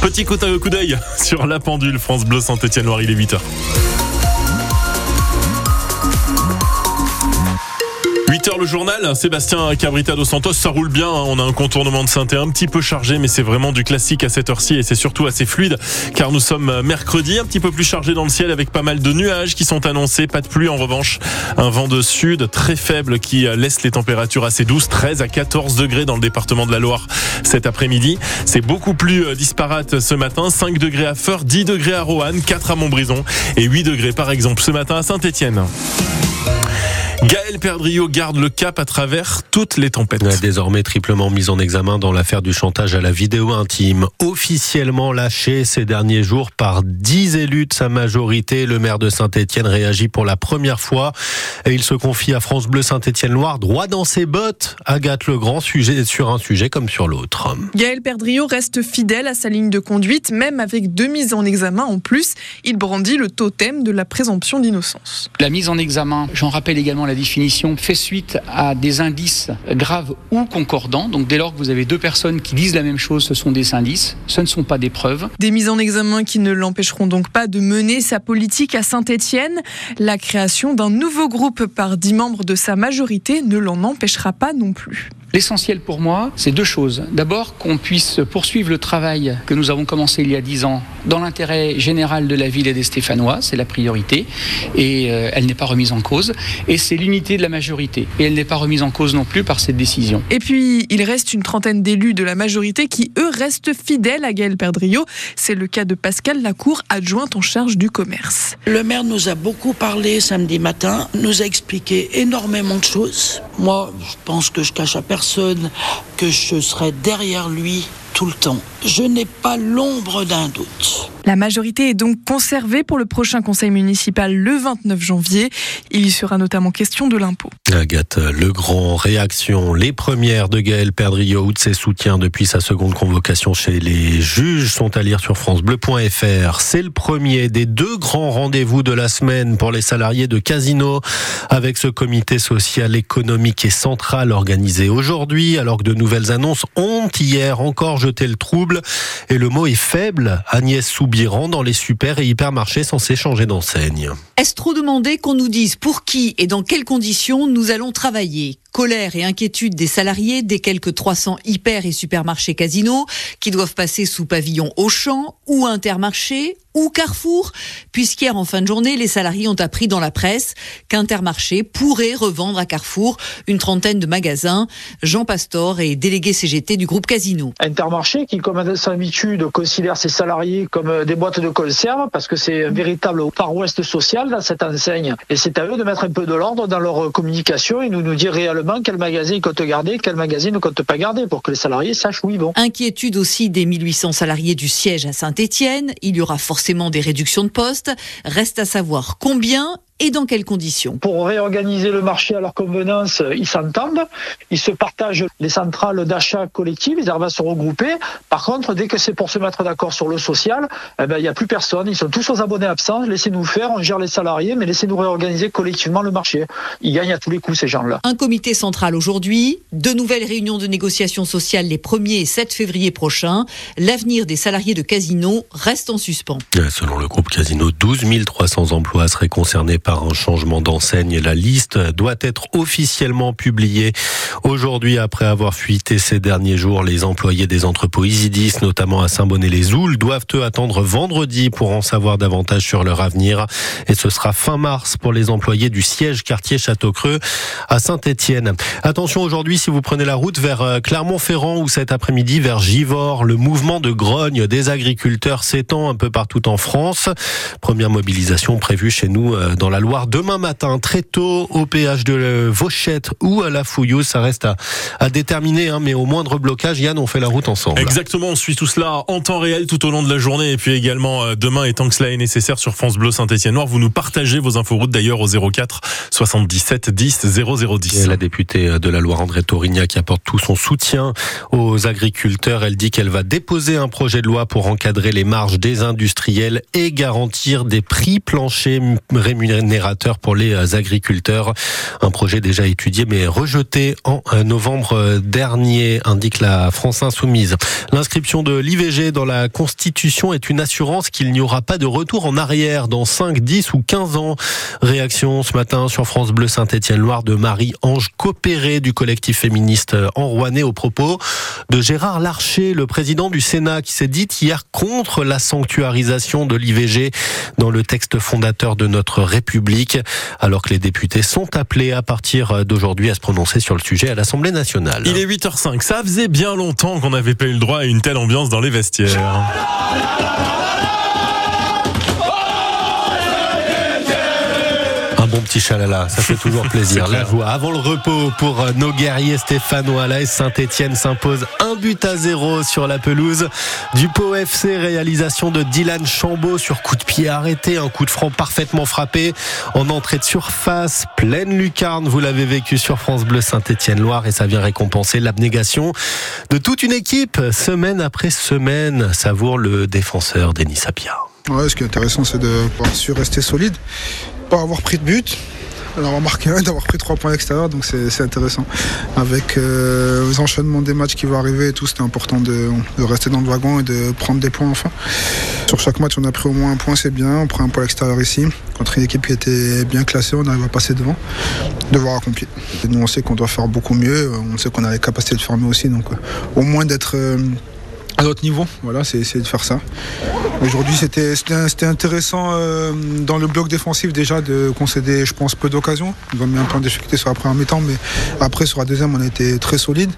Petit coup d'œil sur la pendule France Bleu Saint-Étienne-Loire, il est 8h. 8h le journal, Sébastien Cabrita dos Santos, ça roule bien, hein. on a un contournement de synthé un petit peu chargé mais c'est vraiment du classique à cette heure-ci et c'est surtout assez fluide car nous sommes mercredi, un petit peu plus chargé dans le ciel avec pas mal de nuages qui sont annoncés, pas de pluie en revanche, un vent de sud très faible qui laisse les températures assez douces, 13 à 14 degrés dans le département de la Loire cet après-midi, c'est beaucoup plus euh, disparate ce matin, 5 degrés à Feur, 10 degrés à Roanne, 4 à Montbrison et 8 degrés par exemple ce matin à Saint-Étienne. Gaël Perdriau garde le cap à travers toutes les tempêtes. Désormais triplement mis en examen dans l'affaire du chantage à la vidéo intime. Officiellement lâché ces derniers jours par dix élus de sa majorité, le maire de Saint-Étienne réagit pour la première fois et il se confie à France Bleu Saint-Étienne-Loire, droit dans ses bottes. Agathe Legrand, sujet sur un sujet comme sur l'autre. Gaël Perdriau reste fidèle à sa ligne de conduite, même avec deux mises en examen en plus. Il brandit le totem de la présomption d'innocence. La mise en examen, j'en rappelle également la définition fait suite à des indices graves ou concordants. Donc dès lors que vous avez deux personnes qui disent la même chose, ce sont des indices, ce ne sont pas des preuves. Des mises en examen qui ne l'empêcheront donc pas de mener sa politique à Saint-Étienne. La création d'un nouveau groupe par dix membres de sa majorité ne l'en empêchera pas non plus. L'essentiel pour moi, c'est deux choses. D'abord, qu'on puisse poursuivre le travail que nous avons commencé il y a dix ans dans l'intérêt général de la ville et des Stéphanois, c'est la priorité, et euh, elle n'est pas remise en cause. Et c'est l'unité de la majorité, et elle n'est pas remise en cause non plus par cette décision. Et puis, il reste une trentaine d'élus de la majorité qui, eux, restent fidèles à Gaël Perdriau. C'est le cas de Pascal Lacour, adjointe en charge du commerce. Le maire nous a beaucoup parlé samedi matin, nous a expliqué énormément de choses. Moi, je pense que je cache à personne que je serai derrière lui tout le temps. Je n'ai pas l'ombre d'un doute. La majorité est donc conservée pour le prochain conseil municipal le 29 janvier. Il y sera notamment question de l'impôt. Agathe Legrand, réaction. Les premières de Gaël Perdriau ou de ses soutiens depuis sa seconde convocation chez les juges sont à lire sur francebleu.fr. C'est le premier des deux grands rendez-vous de la semaine pour les salariés de Casino avec ce comité social, économique et central organisé aujourd'hui alors que de nouvelles annonces ont hier encore jeté le trouble et le mot est faible. Agnès Soubiran dans les super et hypermarchés censés changer d'enseigne. Est-ce trop demandé qu'on nous dise pour qui et dans quelles conditions nous allons travailler? Colère et inquiétude des salariés des quelques 300 hyper et supermarchés casinos qui doivent passer sous pavillon Auchan ou Intermarché ou Carrefour, puisqu'hier en fin de journée, les salariés ont appris dans la presse qu'Intermarché pourrait revendre à Carrefour une trentaine de magasins. Jean Pastor est délégué CGT du groupe Casino. Intermarché qui, comme à son habitude, considère ses salariés comme des boîtes de conserve parce que c'est un véritable Far West social dans cette enseigne. Et c'est à eux de mettre un peu de l'ordre dans leur communication et nous nous dire réellement quel magasin ils comptent garder, quel magasin ne comptent pas garder pour que les salariés sachent où ils vont. Inquiétude aussi des 1800 salariés du siège à Saint-Étienne. Il y aura forcément des réductions de postes. Reste à savoir combien et dans quelles conditions Pour réorganiser le marché à leur convenance, ils s'entendent, ils se partagent les centrales d'achat collectives, ils arrivent à se regrouper. Par contre, dès que c'est pour se mettre d'accord sur le social, eh ben, il n'y a plus personne, ils sont tous aux abonnés absents, laissez-nous faire, on gère les salariés, mais laissez-nous réorganiser collectivement le marché. Ils gagnent à tous les coups, ces gens-là. Un comité central aujourd'hui, de nouvelles réunions de négociation sociale les 1er et 7 février prochains. L'avenir des salariés de Casino reste en suspens. Selon le groupe Casino, 12 300 emplois seraient concernés par un changement d'enseigne. La liste doit être officiellement publiée aujourd'hui après avoir fuité ces derniers jours. Les employés des entrepôts Isidis, notamment à Saint-Bonnet-les-Oules, doivent eux attendre vendredi pour en savoir davantage sur leur avenir. Et ce sera fin mars pour les employés du siège quartier Château-Creux à Saint-Étienne. Attention aujourd'hui si vous prenez la route vers euh, Clermont-Ferrand ou cet après-midi vers Givors, le mouvement de grogne des agriculteurs s'étend un peu partout en France. Première mobilisation prévue chez nous euh, dans la Loire demain matin, très tôt, au péage de Vauchette ou à la Fouilleuse. Ça reste à, déterminer, hein, mais au moindre blocage, Yann, on fait la route ensemble. Exactement, on suit tout cela en temps réel tout au long de la journée et puis également euh, demain, et tant que cela est nécessaire, sur France Bleu Saint-Etienne-Noir. Vous nous partagez vos inforoutes d'ailleurs au 04 77 10 0010. Et la députée de la Loire, André Torignac, qui apporte tout son soutien aux agriculteurs. Elle dit qu'elle va déposer un projet de loi pour encadrer les marges des industriels et garantir des prix planchers rémunérés générateur pour les agriculteurs. Un projet déjà étudié mais rejeté en novembre dernier, indique la France Insoumise. L'inscription de l'IVG dans la Constitution est une assurance qu'il n'y aura pas de retour en arrière dans 5, 10 ou 15 ans. Réaction ce matin sur France Bleu Saint-Étienne-Loire de Marie-Ange Coopéré du collectif féministe en Rouennais au propos de Gérard Larcher, le président du Sénat, qui s'est dit hier contre la sanctuarisation de l'IVG dans le texte fondateur de notre République, alors que les députés sont appelés à partir d'aujourd'hui à se prononcer sur le sujet à l'Assemblée nationale. Il est 8h05. Ça faisait bien longtemps qu'on n'avait pas eu le droit à une telle ambiance dans les vestiaires. Petit chalala, ça fait toujours plaisir. La joie avant le repos pour euh, nos guerriers stéphanois. La Saint-Etienne s'impose un but à zéro sur la pelouse du Pau FC. Réalisation de Dylan Chambaud sur coup de pied arrêté, un coup de franc parfaitement frappé en entrée de surface, pleine lucarne. Vous l'avez vécu sur France Bleu Saint-Etienne-Loire et ça vient récompenser l'abnégation de toute une équipe semaine après semaine. Savoure le défenseur Denis Sapia. Ouais, ce qui est intéressant, c'est de pouvoir rester solide pas avoir pris de but, d'avoir marqué un, d'avoir pris trois points extérieurs, donc c'est intéressant. Avec euh, les enchaînements des matchs qui vont arriver et tout, c'était important de, rester dans le wagon et de prendre des points enfin. Sur chaque match, on a pris au moins un point, c'est bien. On prend un point extérieur ici. Contre une équipe qui était bien classée, on arrive à passer devant. Devoir accompli. nous, on sait qu'on doit faire beaucoup mieux. On sait qu'on a les capacités de faire mieux aussi. Donc, euh, au moins d'être. Euh, à notre niveau. Voilà, c'est essayer de faire ça. Aujourd'hui, c'était intéressant euh, dans le bloc défensif déjà de concéder, je pense, peu d'occasions. On a mis un point de difficulté sur la première mi-temps, mais après, sur la deuxième, on a été très solide.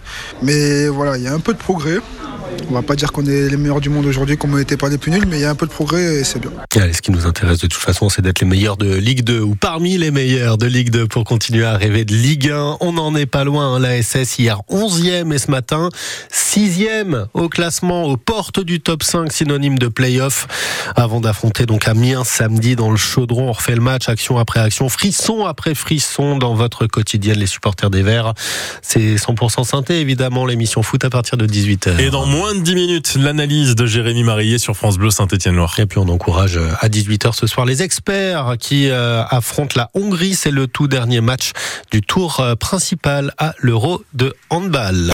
Mais voilà, il y a un peu de progrès. On va pas dire qu'on est les meilleurs du monde aujourd'hui, qu'on n'était pas les plus nuls, mais il y a un peu de progrès et c'est bien. Allez, ce qui nous intéresse de toute façon, c'est d'être les meilleurs de Ligue 2 ou parmi les meilleurs de Ligue 2 pour continuer à rêver de Ligue 1. On n'en est pas loin. Hein, la SS hier 11e et ce matin 6e au classement, aux portes du top 5, synonyme de play-off. Avant d'affronter donc Amiens samedi dans le chaudron, on refait le match action après action, frisson après frisson dans votre quotidienne, les supporters des Verts. C'est 100% synthé évidemment, l'émission foot à partir de 18h. Et dans moins de 10 minutes, l'analyse de Jérémy Marillier sur France Bleu Saint-Étienne-Loire. Et puis on encourage euh, à 18h ce soir les experts qui euh, affrontent la Hongrie. C'est le tout dernier match du tour euh, principal à l'Euro de handball.